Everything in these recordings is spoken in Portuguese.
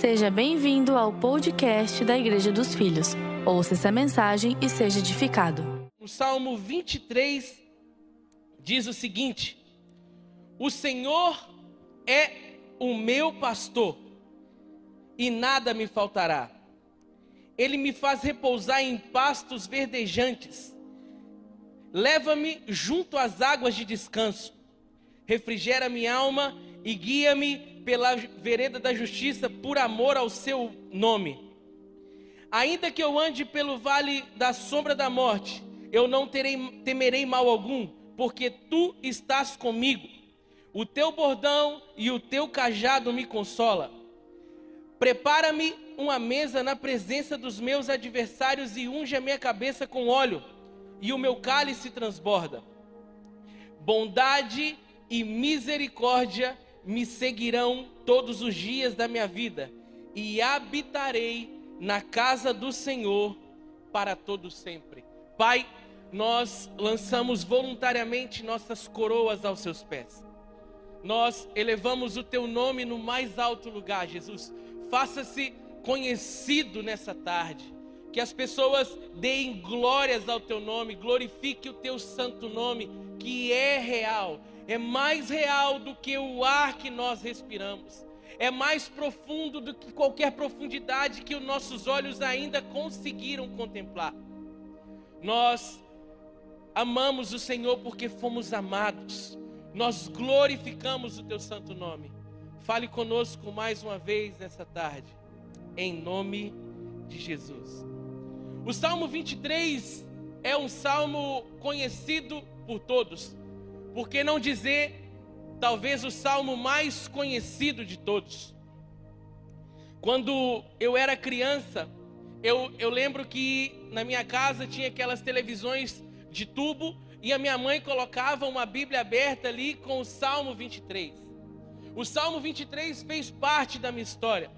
Seja bem-vindo ao podcast da Igreja dos Filhos. Ouça essa mensagem e seja edificado. O Salmo 23 diz o seguinte: O Senhor é o meu pastor e nada me faltará. Ele me faz repousar em pastos verdejantes. Leva-me junto às águas de descanso. Refrigera minha alma e guia-me pela vereda da justiça por amor ao seu nome. Ainda que eu ande pelo vale da sombra da morte, eu não terei, temerei mal algum, porque tu estás comigo. O teu bordão e o teu cajado me consola. Prepara-me uma mesa na presença dos meus adversários e unge a minha cabeça com óleo, e o meu cálice transborda. Bondade e misericórdia me seguirão todos os dias da minha vida, e habitarei na casa do Senhor para todo sempre. Pai, nós lançamos voluntariamente nossas coroas aos seus pés. Nós elevamos o teu nome no mais alto lugar, Jesus. Faça-se conhecido nessa tarde. Que as pessoas deem glórias ao teu nome, glorifique o teu santo nome, que é real, é mais real do que o ar que nós respiramos, é mais profundo do que qualquer profundidade que os nossos olhos ainda conseguiram contemplar. Nós amamos o Senhor porque fomos amados, nós glorificamos o teu santo nome. Fale conosco mais uma vez nessa tarde, em nome de Jesus. O Salmo 23 é um salmo conhecido por todos por que não dizer, talvez, o salmo mais conhecido de todos? Quando eu era criança, eu, eu lembro que na minha casa tinha aquelas televisões de tubo e a minha mãe colocava uma Bíblia aberta ali com o Salmo 23. O Salmo 23 fez parte da minha história.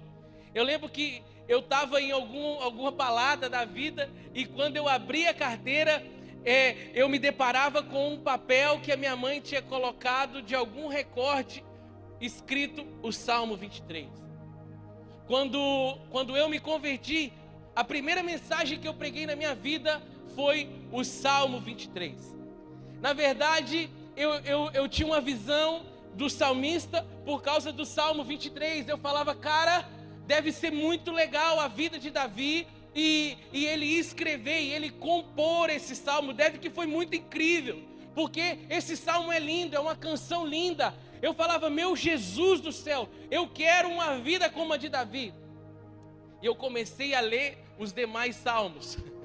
Eu lembro que eu estava em algum, alguma balada da vida e quando eu abri a carteira, é, eu me deparava com um papel que a minha mãe tinha colocado de algum recorte escrito o Salmo 23. Quando, quando eu me converti, a primeira mensagem que eu preguei na minha vida foi o Salmo 23. Na verdade, eu, eu, eu tinha uma visão do salmista por causa do Salmo 23. Eu falava, cara, deve ser muito legal a vida de Davi, e, e ele escrever e ele compor esse salmo, deve que foi muito incrível, porque esse salmo é lindo, é uma canção linda. Eu falava, meu Jesus do céu, eu quero uma vida como a de Davi. E eu comecei a ler os demais salmos.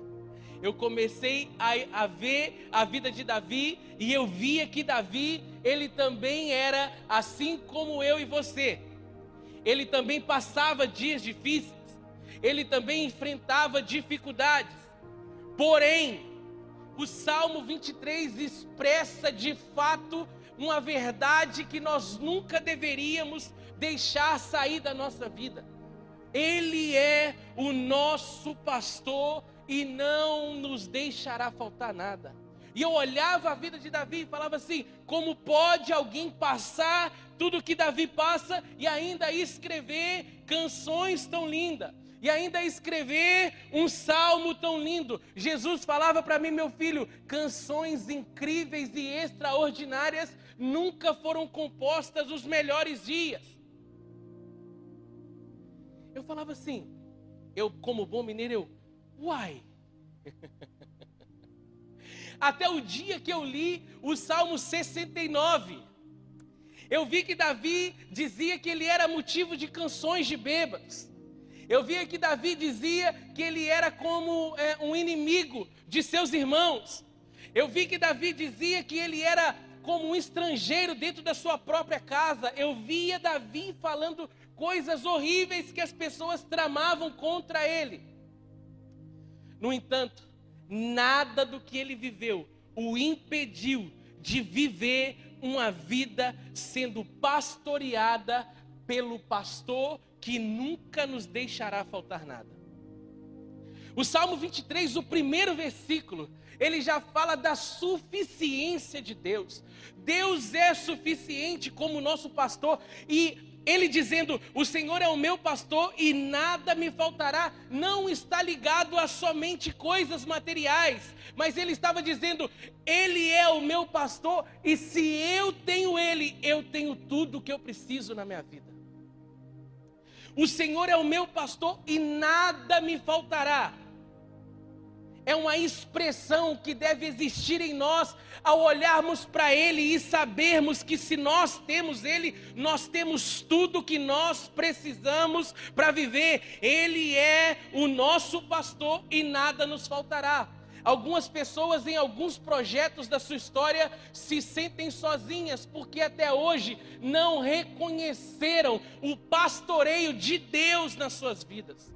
Eu comecei a, a ver a vida de Davi e eu via que Davi, ele também era assim como eu e você. Ele também passava dias difíceis ele também enfrentava dificuldades. Porém, o Salmo 23 expressa de fato uma verdade que nós nunca deveríamos deixar sair da nossa vida. Ele é o nosso pastor e não nos deixará faltar nada. E eu olhava a vida de Davi e falava assim: como pode alguém passar tudo que Davi passa e ainda escrever canções tão lindas? E ainda escrever um salmo tão lindo. Jesus falava para mim, meu filho, canções incríveis e extraordinárias nunca foram compostas nos melhores dias. Eu falava assim, eu como bom mineiro, eu, uai. Até o dia que eu li o Salmo 69, eu vi que Davi dizia que ele era motivo de canções de bêbados. Eu via que Davi dizia que ele era como é, um inimigo de seus irmãos. Eu vi que Davi dizia que ele era como um estrangeiro dentro da sua própria casa. Eu via Davi falando coisas horríveis que as pessoas tramavam contra ele. No entanto, nada do que ele viveu o impediu de viver uma vida sendo pastoreada pelo pastor que nunca nos deixará faltar nada. O Salmo 23, o primeiro versículo, ele já fala da suficiência de Deus. Deus é suficiente como nosso pastor e ele dizendo: O Senhor é o meu pastor e nada me faltará, não está ligado a somente coisas materiais, mas ele estava dizendo: Ele é o meu pastor e se eu tenho Ele, eu tenho tudo o que eu preciso na minha vida. O Senhor é o meu pastor e nada me faltará é uma expressão que deve existir em nós ao olharmos para Ele e sabermos que se nós temos Ele, nós temos tudo que nós precisamos para viver. Ele é o nosso pastor e nada nos faltará. Algumas pessoas em alguns projetos da sua história se sentem sozinhas porque até hoje não reconheceram o pastoreio de Deus nas suas vidas.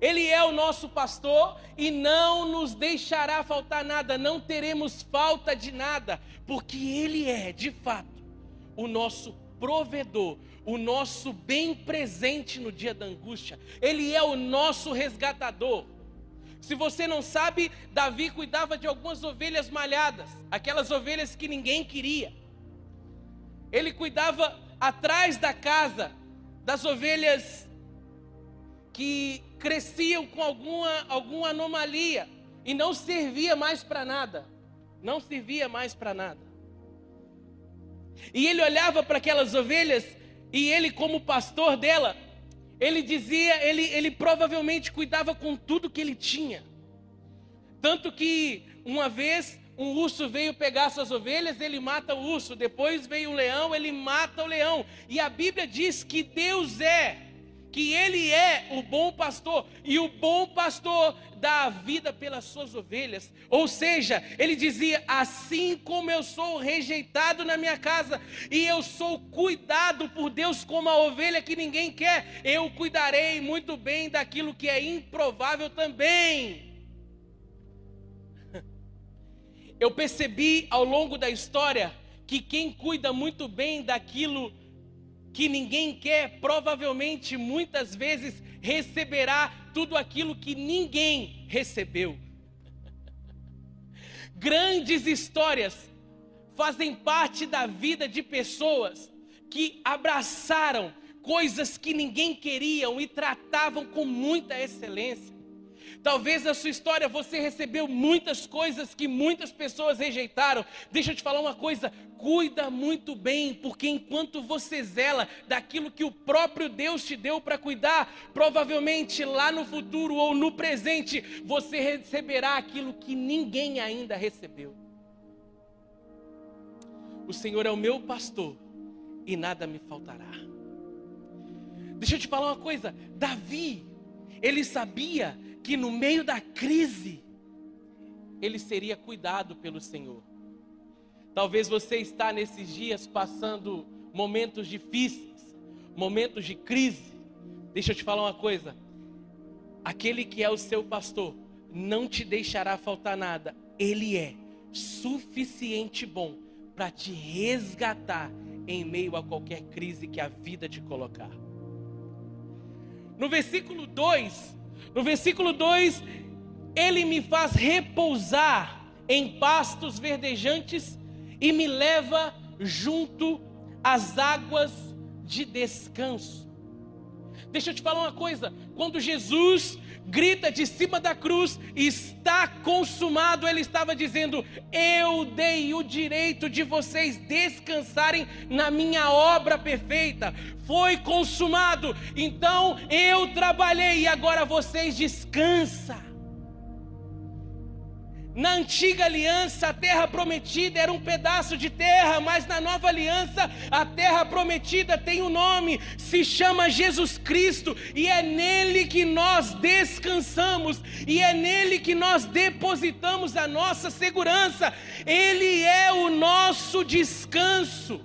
Ele é o nosso pastor e não nos deixará faltar nada, não teremos falta de nada, porque Ele é, de fato, o nosso provedor, o nosso bem presente no dia da angústia, Ele é o nosso resgatador. Se você não sabe, Davi cuidava de algumas ovelhas malhadas, aquelas ovelhas que ninguém queria. Ele cuidava atrás da casa das ovelhas que cresciam com alguma, alguma anomalia e não servia mais para nada. Não servia mais para nada. E ele olhava para aquelas ovelhas e ele, como pastor dela, ele dizia, ele, ele provavelmente cuidava com tudo que ele tinha. Tanto que uma vez um urso veio pegar suas ovelhas, ele mata o urso. Depois veio um leão, ele mata o leão. E a Bíblia diz que Deus é que ele é o bom pastor e o bom pastor dá a vida pelas suas ovelhas. Ou seja, ele dizia: Assim como eu sou rejeitado na minha casa e eu sou cuidado por Deus como a ovelha que ninguém quer, eu cuidarei muito bem daquilo que é improvável também. Eu percebi ao longo da história que quem cuida muito bem daquilo que ninguém quer, provavelmente muitas vezes receberá tudo aquilo que ninguém recebeu. Grandes histórias fazem parte da vida de pessoas que abraçaram coisas que ninguém queriam e tratavam com muita excelência. Talvez na sua história você recebeu muitas coisas que muitas pessoas rejeitaram. Deixa eu te falar uma coisa: cuida muito bem, porque enquanto você zela daquilo que o próprio Deus te deu para cuidar, provavelmente lá no futuro ou no presente você receberá aquilo que ninguém ainda recebeu. O Senhor é o meu pastor e nada me faltará. Deixa eu te falar uma coisa: Davi, ele sabia que no meio da crise ele seria cuidado pelo Senhor. Talvez você está nesses dias passando momentos difíceis, momentos de crise. Deixa eu te falar uma coisa. Aquele que é o seu pastor não te deixará faltar nada. Ele é suficiente bom para te resgatar em meio a qualquer crise que a vida te colocar. No versículo 2, no versículo 2, ele me faz repousar em pastos verdejantes e me leva junto às águas de descanso. Deixa eu te falar uma coisa: quando Jesus grita de cima da cruz, está consumado, ele estava dizendo: Eu dei o direito de vocês descansarem na minha obra perfeita, foi consumado, então eu trabalhei e agora vocês descansam. Na antiga aliança, a terra prometida era um pedaço de terra, mas na nova aliança, a terra prometida tem um nome, se chama Jesus Cristo, e é nele que nós descansamos, e é nele que nós depositamos a nossa segurança, ele é o nosso descanso.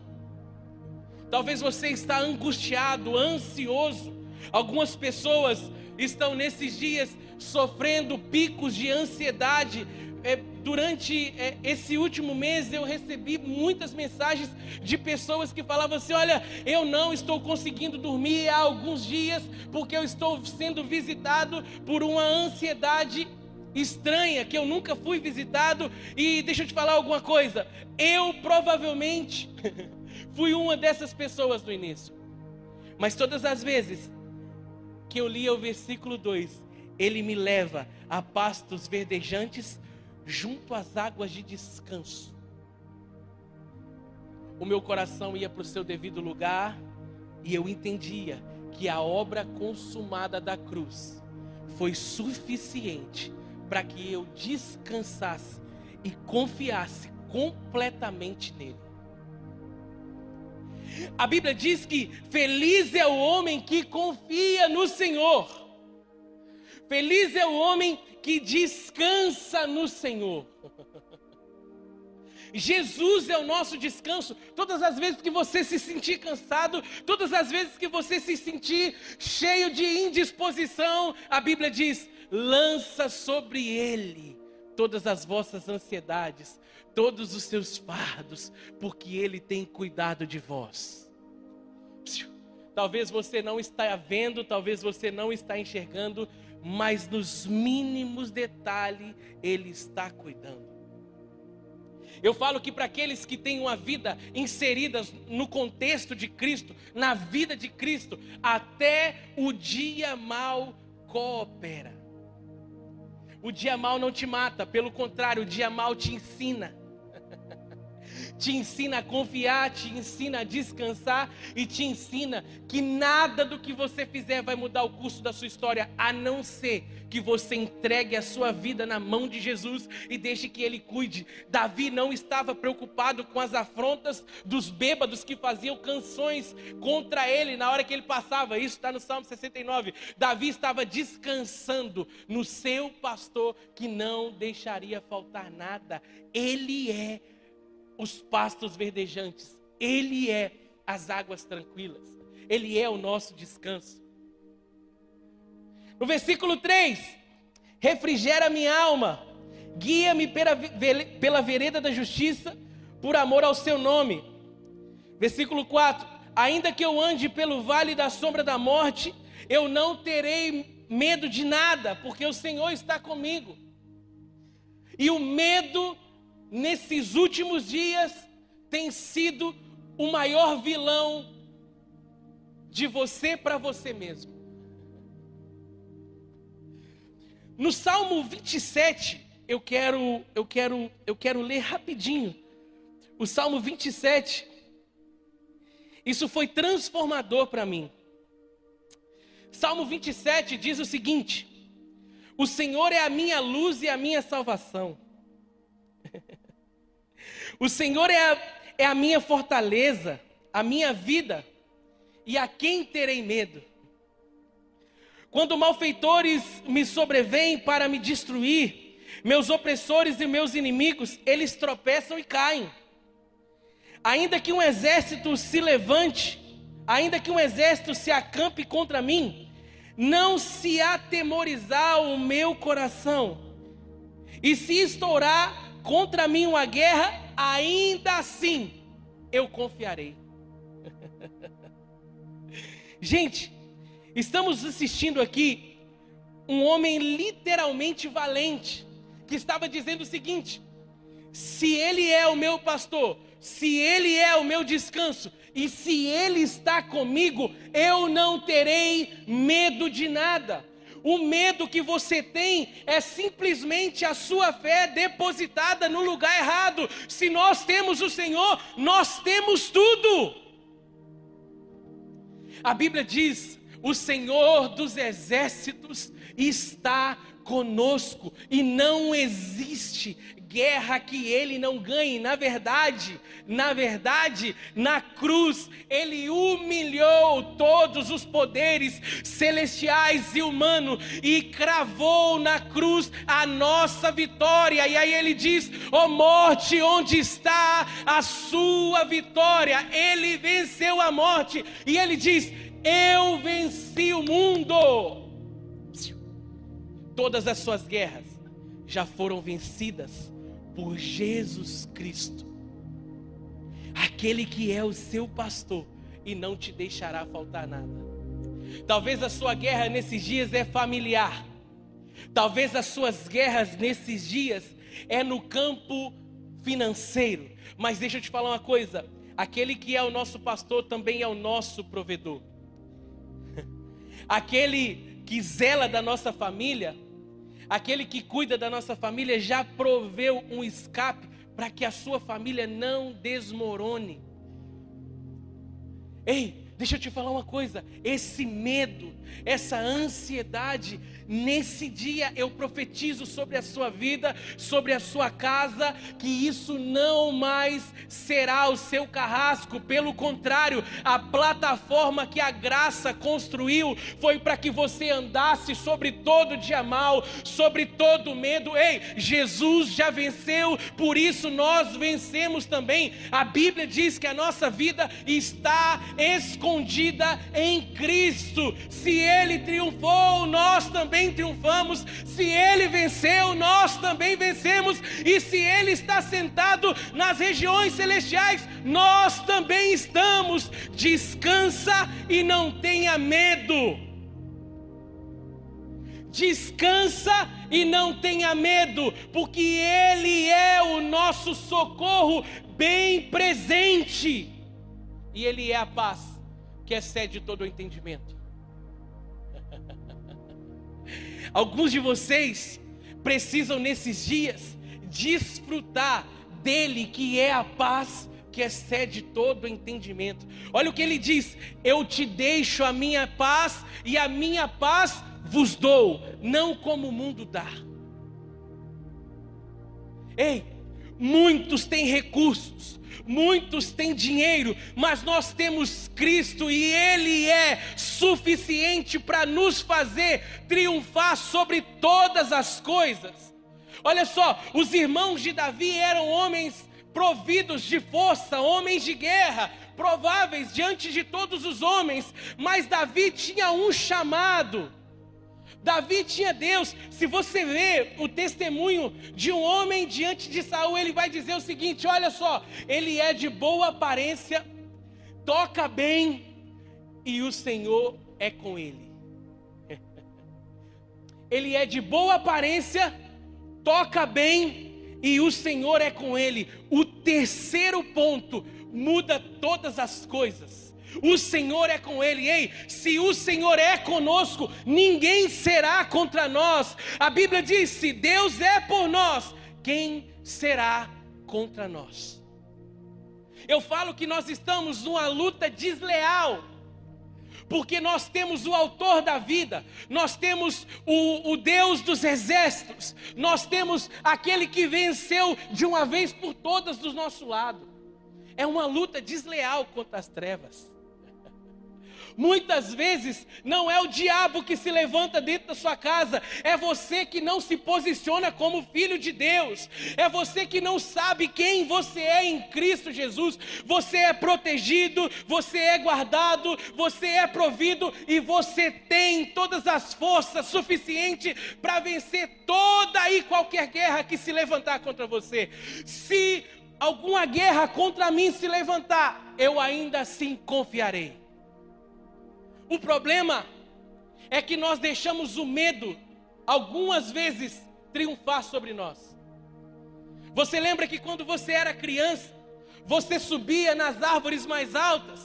Talvez você está angustiado, ansioso. Algumas pessoas estão nesses dias sofrendo picos de ansiedade é, durante é, esse último mês eu recebi muitas mensagens de pessoas que falavam assim: Olha, eu não estou conseguindo dormir há alguns dias porque eu estou sendo visitado por uma ansiedade estranha que eu nunca fui visitado. E deixa eu te falar alguma coisa: eu provavelmente Fui uma dessas pessoas no início. Mas todas as vezes que eu lia o versículo 2, ele me leva a pastos verdejantes junto às águas de descanso. O meu coração ia para o seu devido lugar e eu entendia que a obra consumada da cruz foi suficiente para que eu descansasse e confiasse completamente nele. A Bíblia diz que feliz é o homem que confia no Senhor. Feliz é o homem que descansa no Senhor. Jesus é o nosso descanso. Todas as vezes que você se sentir cansado, todas as vezes que você se sentir cheio de indisposição, a Bíblia diz: lança sobre ele todas as vossas ansiedades, todos os seus fardos, porque ele tem cuidado de vós. Talvez você não está vendo, talvez você não está enxergando, mas nos mínimos detalhes ele está cuidando. Eu falo que para aqueles que têm uma vida inserida no contexto de Cristo, na vida de Cristo, até o dia mal coopera. O dia mal não te mata, pelo contrário, o dia mal te ensina te ensina a confiar, te ensina a descansar e te ensina que nada do que você fizer vai mudar o curso da sua história, a não ser que você entregue a sua vida na mão de Jesus e deixe que ele cuide. Davi não estava preocupado com as afrontas dos bêbados que faziam canções contra ele na hora que ele passava. Isso está no Salmo 69. Davi estava descansando no seu pastor que não deixaria faltar nada. Ele é os pastos verdejantes, Ele é as águas tranquilas, Ele é o nosso descanso. No versículo 3: refrigera minha alma, guia-me pela, pela vereda da justiça, por amor ao seu nome. Versículo 4: ainda que eu ande pelo vale da sombra da morte, eu não terei medo de nada, porque o Senhor está comigo. E o medo nesses últimos dias tem sido o maior vilão de você para você mesmo. No Salmo 27, eu quero eu quero eu quero ler rapidinho. O Salmo 27 Isso foi transformador para mim. Salmo 27 diz o seguinte: O Senhor é a minha luz e a minha salvação. O Senhor é a, é a minha fortaleza, a minha vida, e a quem terei medo? Quando malfeitores me sobrevêm para me destruir, meus opressores e meus inimigos, eles tropeçam e caem. Ainda que um exército se levante, ainda que um exército se acampe contra mim, não se atemorizar o meu coração. E se estourar contra mim uma guerra, ainda assim eu confiarei. Gente, estamos assistindo aqui um homem literalmente valente, que estava dizendo o seguinte: se ele é o meu pastor, se ele é o meu descanso, e se ele está comigo, eu não terei medo de nada. O medo que você tem é simplesmente a sua fé depositada no lugar errado. Se nós temos o Senhor, nós temos tudo. A Bíblia diz: o Senhor dos exércitos está conosco e não existe guerra que ele não ganhe. Na verdade, na verdade, na cruz, ele humilhou todos os poderes celestiais e humanos e cravou na cruz a nossa vitória. E aí ele diz: Ó oh morte, onde está a sua vitória? Ele venceu a morte. E ele diz: Eu venci o mundo. Todas as suas guerras já foram vencidas por Jesus Cristo, aquele que é o seu pastor e não te deixará faltar nada. Talvez a sua guerra nesses dias é familiar. Talvez as suas guerras nesses dias é no campo financeiro. Mas deixa eu te falar uma coisa: Aquele que é o nosso pastor também é o nosso provedor. Aquele que zela da nossa família, aquele que cuida da nossa família já proveu um escape para que a sua família não desmorone. Ei, deixa eu te falar uma coisa: esse medo, essa ansiedade, Nesse dia eu profetizo sobre a sua vida, sobre a sua casa, que isso não mais será o seu carrasco, pelo contrário, a plataforma que a graça construiu foi para que você andasse sobre todo dia mal, sobre todo medo. Ei, Jesus já venceu, por isso nós vencemos também. A Bíblia diz que a nossa vida está escondida em Cristo. Se ele triunfou, nós também também triunfamos. Se ele venceu, nós também vencemos. E se ele está sentado nas regiões celestiais, nós também estamos. Descansa e não tenha medo. Descansa e não tenha medo, porque Ele é o nosso socorro bem presente, e Ele é a paz que excede todo o entendimento. Alguns de vocês precisam nesses dias desfrutar dele, que é a paz que excede todo entendimento. Olha o que ele diz: Eu te deixo a minha paz e a minha paz vos dou, não como o mundo dá. Ei, muitos têm recursos, muitos têm dinheiro, mas nós temos Cristo e Ele é suficiente para nos fazer triunfar sobre todas as coisas. Olha só, os irmãos de Davi eram homens providos de força, homens de guerra, prováveis diante de todos os homens, mas Davi tinha um chamado. Davi tinha Deus. Se você vê o testemunho de um homem diante de Saul, ele vai dizer o seguinte: olha só, ele é de boa aparência, toca bem, e o Senhor é com ele. Ele é de boa aparência, toca bem, e o Senhor é com ele. O terceiro ponto muda todas as coisas o Senhor é com ele. Ei, se o Senhor é conosco, ninguém será contra nós. A Bíblia diz: se Deus é por nós, quem será contra nós? Eu falo que nós estamos numa luta desleal porque nós temos o autor da vida, nós temos o, o, Deus dos exércitos, nós temos aquele que venceu de uma vez por todas do nosso lado. É uma luta desleal contra as trevas. Muitas vezes não é o diabo que se levanta dentro da sua casa, é você que não se posiciona como filho de Deus, é você que não sabe quem você é em Cristo Jesus. Você é protegido, você é guardado, você é provido e você tem todas as forças suficientes para vencer toda e qualquer guerra que se levantar contra você. Se alguma guerra contra mim se levantar, eu ainda assim confiarei. O problema é que nós deixamos o medo, algumas vezes, triunfar sobre nós. Você lembra que quando você era criança, você subia nas árvores mais altas,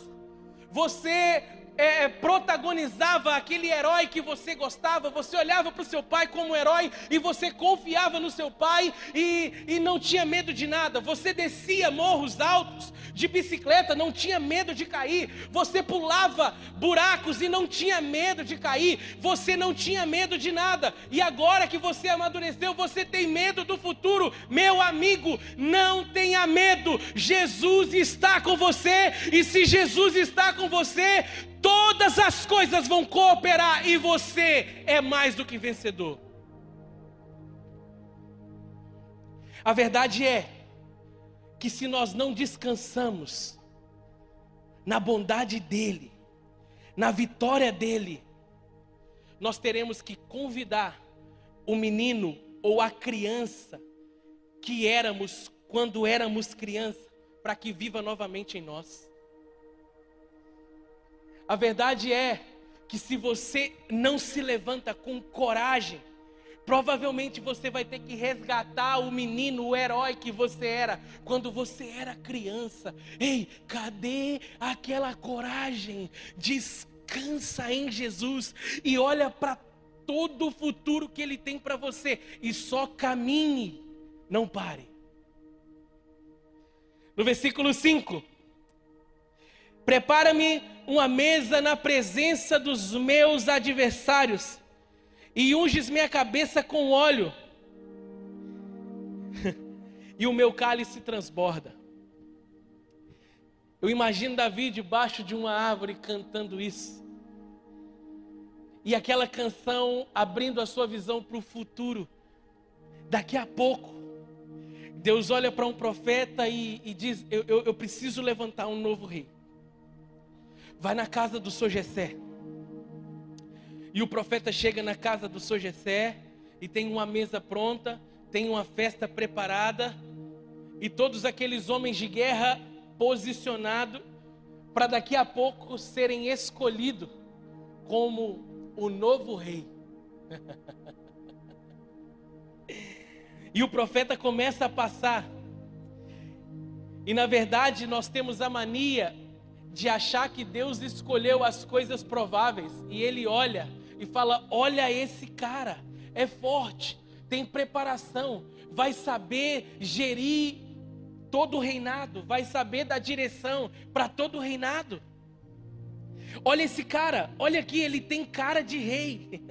você é, é, protagonizava aquele herói que você gostava, você olhava para o seu pai como herói e você confiava no seu pai e, e não tinha medo de nada. Você descia morros altos de bicicleta, não tinha medo de cair. Você pulava buracos e não tinha medo de cair. Você não tinha medo de nada. E agora que você amadureceu, você tem medo do futuro. Meu amigo, não tenha medo. Jesus está com você e se Jesus está com você, todas as coisas vão cooperar e você é mais do que vencedor. A verdade é que se nós não descansamos na bondade dEle, na vitória dEle, nós teremos que convidar o menino ou a criança que éramos quando éramos criança, para que viva novamente em nós. A verdade é que se você não se levanta com coragem, Provavelmente você vai ter que resgatar o menino, o herói que você era quando você era criança. Ei, cadê aquela coragem? Descansa em Jesus e olha para todo o futuro que Ele tem para você e só caminhe, não pare. No versículo 5: Prepara-me uma mesa na presença dos meus adversários e unges minha cabeça com óleo, e o meu cálice transborda. Eu imagino Davi debaixo de uma árvore cantando isso. E aquela canção abrindo a sua visão para o futuro. Daqui a pouco, Deus olha para um profeta e, e diz: eu, eu, eu, preciso levantar um novo rei. Vai na casa do Sogessé. E o profeta chega na casa do Sogessé e tem uma mesa pronta, tem uma festa preparada e todos aqueles homens de guerra posicionados para daqui a pouco serem escolhidos como o novo rei. e o profeta começa a passar. E na verdade nós temos a mania de achar que Deus escolheu as coisas prováveis e ele olha e fala: Olha esse cara, é forte, tem preparação, vai saber gerir todo o reinado, vai saber dar direção para todo o reinado. Olha esse cara, olha aqui, ele tem cara de rei.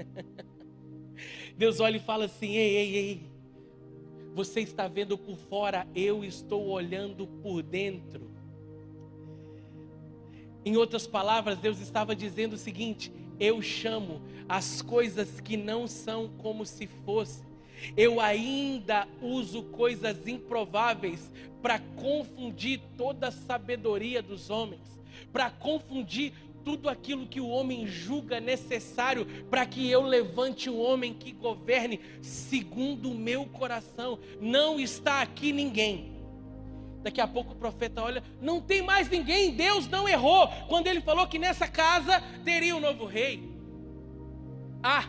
Deus olha e fala assim: Ei, ei, ei, você está vendo por fora, eu estou olhando por dentro. Em outras palavras, Deus estava dizendo o seguinte: eu chamo as coisas que não são como se fossem. Eu ainda uso coisas improváveis para confundir toda a sabedoria dos homens, para confundir tudo aquilo que o homem julga necessário para que eu levante um homem que governe segundo o meu coração. Não está aqui ninguém Daqui a pouco o profeta olha, não tem mais ninguém, Deus não errou quando ele falou que nessa casa teria um novo rei. Ah,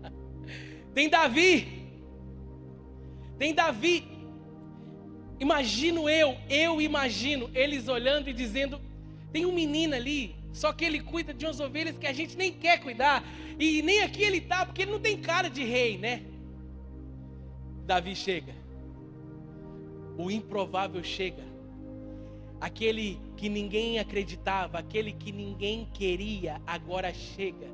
tem Davi, tem Davi. Imagino eu, eu imagino eles olhando e dizendo: tem um menino ali, só que ele cuida de umas ovelhas que a gente nem quer cuidar, e nem aqui ele está, porque ele não tem cara de rei, né? Davi chega o improvável chega. Aquele que ninguém acreditava, aquele que ninguém queria, agora chega.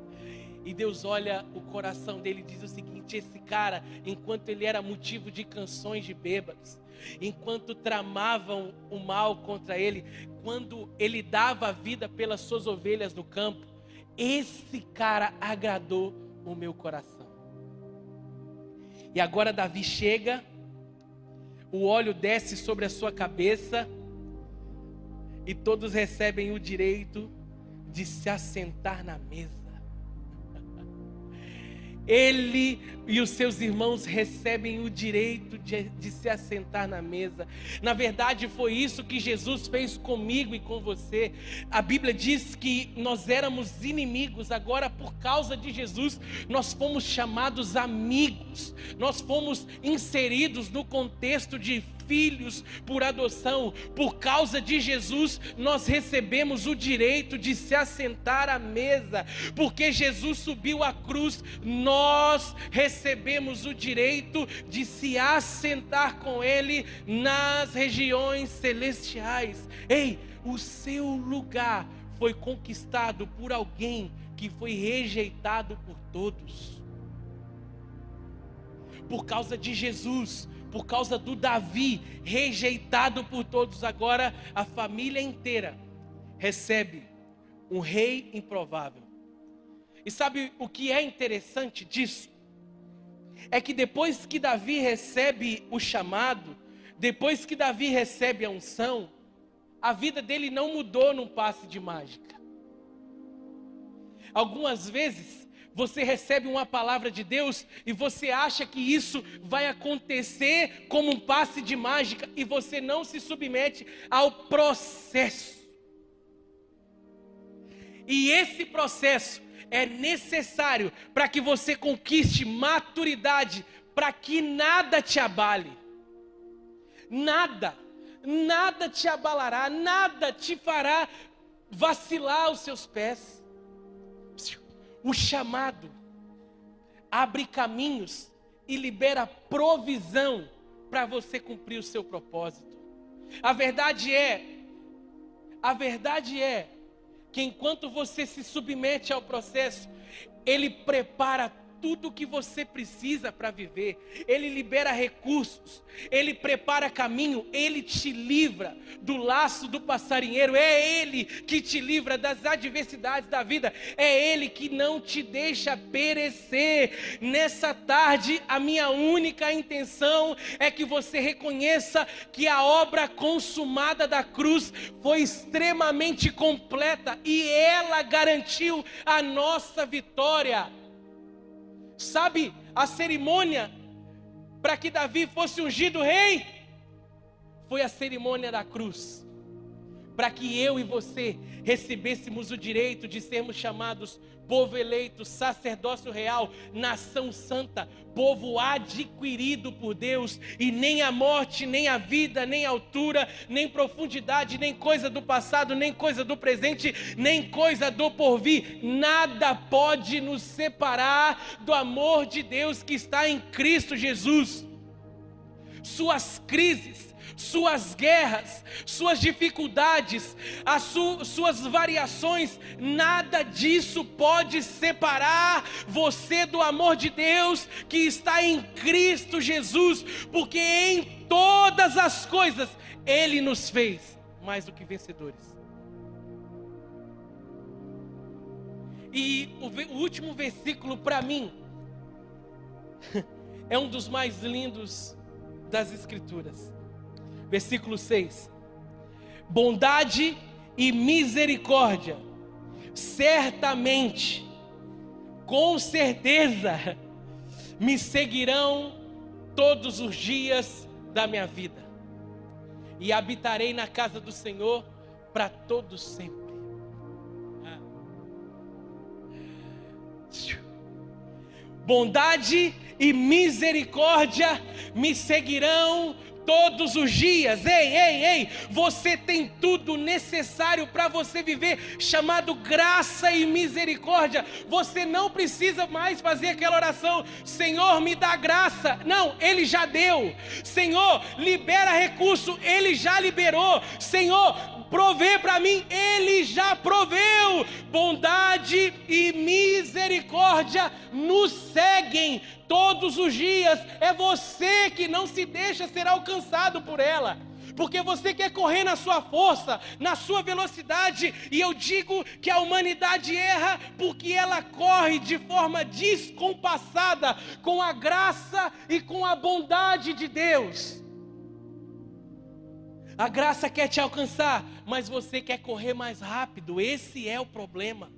E Deus olha o coração dele e diz o seguinte: esse cara, enquanto ele era motivo de canções de bêbados, enquanto tramavam o mal contra ele, quando ele dava a vida pelas suas ovelhas no campo, esse cara agradou o meu coração. E agora Davi chega o óleo desce sobre a sua cabeça e todos recebem o direito de se assentar na mesa. Ele e os seus irmãos recebem o direito de, de, se assentar na mesa. Na verdade, foi isso que Jesus fez comigo e com você. A Bíblia diz que nós éramos inimigos, agora, por causa de Jesus, nós fomos chamados amigos, nós fomos inseridos no contexto de filhos por adoção. Por causa de Jesus, nós recebemos o direito de se assentar à mesa, porque Jesus subiu à cruz, nós recebemos o direito de se assentar com Ele nas regiões celestiais. Ei, o seu lugar foi conquistado por alguém que foi rejeitado por todos. Por causa de Jesus, por causa do Davi, rejeitado por todos, agora a família inteira recebe um rei improvável. E sabe o que é interessante disso? É que depois que Davi recebe o chamado, depois que Davi recebe a unção, a vida dele não mudou num passe de mágica. Algumas vezes você recebe uma palavra de Deus e você acha que isso vai acontecer como um passe de mágica e você não se submete ao processo. E esse processo é necessário para que você conquiste maturidade, para que nada te abale. Nada, nada te abalará, nada te fará vacilar os seus pés. O chamado abre caminhos e libera provisão para você cumprir o seu propósito. A verdade é, a verdade é que enquanto você se submete ao processo, ele prepara tudo o que você precisa para viver. Ele libera recursos, ele prepara caminho, ele te livra do laço do passarinheiro. É ele que te livra das adversidades da vida. É ele que não te deixa perecer. Nessa tarde, a minha única intenção é que você reconheça que a obra consumada da cruz foi extremamente completa e ela garantiu a nossa vitória. Sabe a cerimônia para que Davi fosse ungido rei? Foi a cerimônia da cruz. Para que eu e você recebêssemos o direito de sermos chamados povo eleito, sacerdócio real, nação santa, povo adquirido por Deus, e nem a morte, nem a vida, nem a altura, nem profundidade, nem coisa do passado, nem coisa do presente, nem coisa do porvir, nada pode nos separar do amor de Deus que está em Cristo Jesus. Suas crises, suas guerras, suas dificuldades, as su suas variações, nada disso pode separar você do amor de Deus que está em Cristo Jesus, porque em todas as coisas Ele nos fez mais do que vencedores. E o, o último versículo para mim é um dos mais lindos das Escrituras versículo 6. Bondade e misericórdia, certamente, com certeza, me seguirão todos os dias da minha vida, e habitarei na casa do Senhor para todos sempre. Bondade e misericórdia me seguirão todos os dias. Ei, ei, ei, você tem tudo necessário para você viver, chamado graça e misericórdia. Você não precisa mais fazer aquela oração: Senhor, me dá graça. Não, Ele já deu. Senhor, libera recurso. Ele já liberou. Senhor, provê para mim, Ele já proveu. Bondade e misericórdia nos seguem todos os dias. É você que não se deixa ser alcançado por ela. Porque você quer correr na sua força, na sua velocidade, e eu digo que a humanidade erra porque ela corre de forma descompassada com a graça e com a bondade de Deus. A graça quer te alcançar, mas você quer correr mais rápido. Esse é o problema.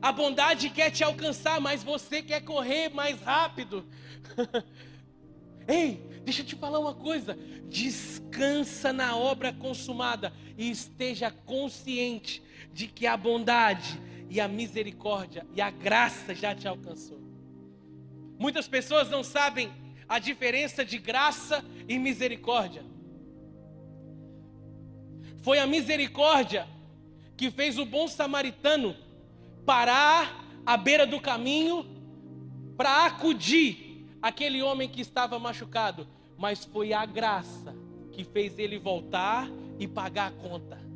A bondade quer te alcançar, mas você quer correr mais rápido. Ei, deixa eu te falar uma coisa. Descansa na obra consumada e esteja consciente de que a bondade e a misericórdia e a graça já te alcançou. Muitas pessoas não sabem a diferença de graça e misericórdia. Foi a misericórdia que fez o bom samaritano parar à beira do caminho para acudir aquele homem que estava machucado, mas foi a graça que fez ele voltar e pagar a conta.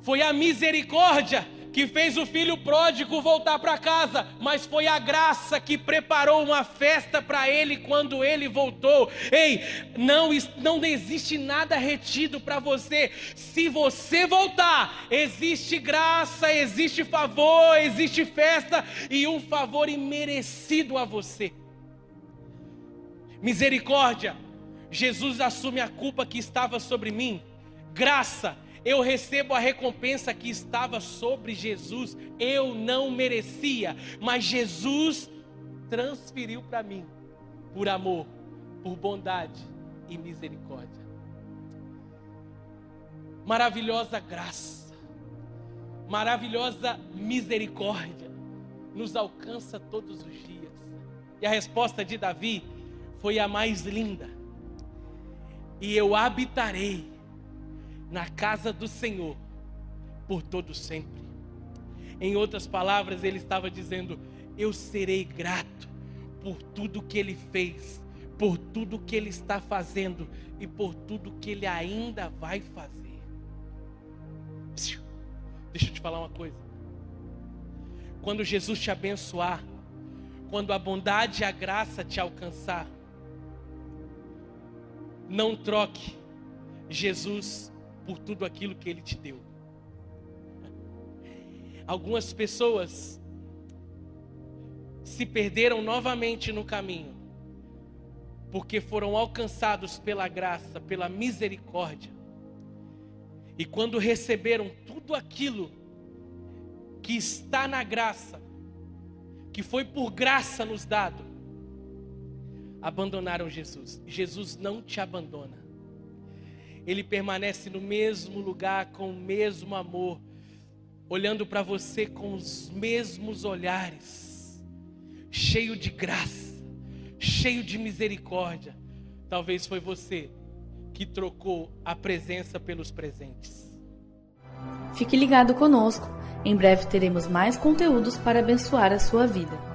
Foi a misericórdia que fez o filho pródigo voltar para casa, mas foi a graça que preparou uma festa para ele quando ele voltou. Ei, não, não existe nada retido para você. Se você voltar, existe graça, existe favor, existe festa e um favor imerecido a você. Misericórdia, Jesus assume a culpa que estava sobre mim. Graça, eu recebo a recompensa que estava sobre Jesus. Eu não merecia, mas Jesus transferiu para mim, por amor, por bondade e misericórdia. maravilhosa graça, maravilhosa misericórdia nos alcança todos os dias. E a resposta de Davi foi a mais linda. E eu habitarei na casa do Senhor por todo sempre. Em outras palavras, ele estava dizendo: Eu serei grato por tudo que ele fez, por tudo que ele está fazendo e por tudo que ele ainda vai fazer. Deixa eu te falar uma coisa. Quando Jesus te abençoar, quando a bondade e a graça te alcançar, não troque Jesus por tudo aquilo que ele te deu. Algumas pessoas se perderam novamente no caminho, porque foram alcançados pela graça, pela misericórdia. E quando receberam tudo aquilo que está na graça, que foi por graça nos dado, abandonaram Jesus. Jesus não te abandona. Ele permanece no mesmo lugar, com o mesmo amor, olhando para você com os mesmos olhares, cheio de graça, cheio de misericórdia. Talvez foi você que trocou a presença pelos presentes. Fique ligado conosco. Em breve teremos mais conteúdos para abençoar a sua vida.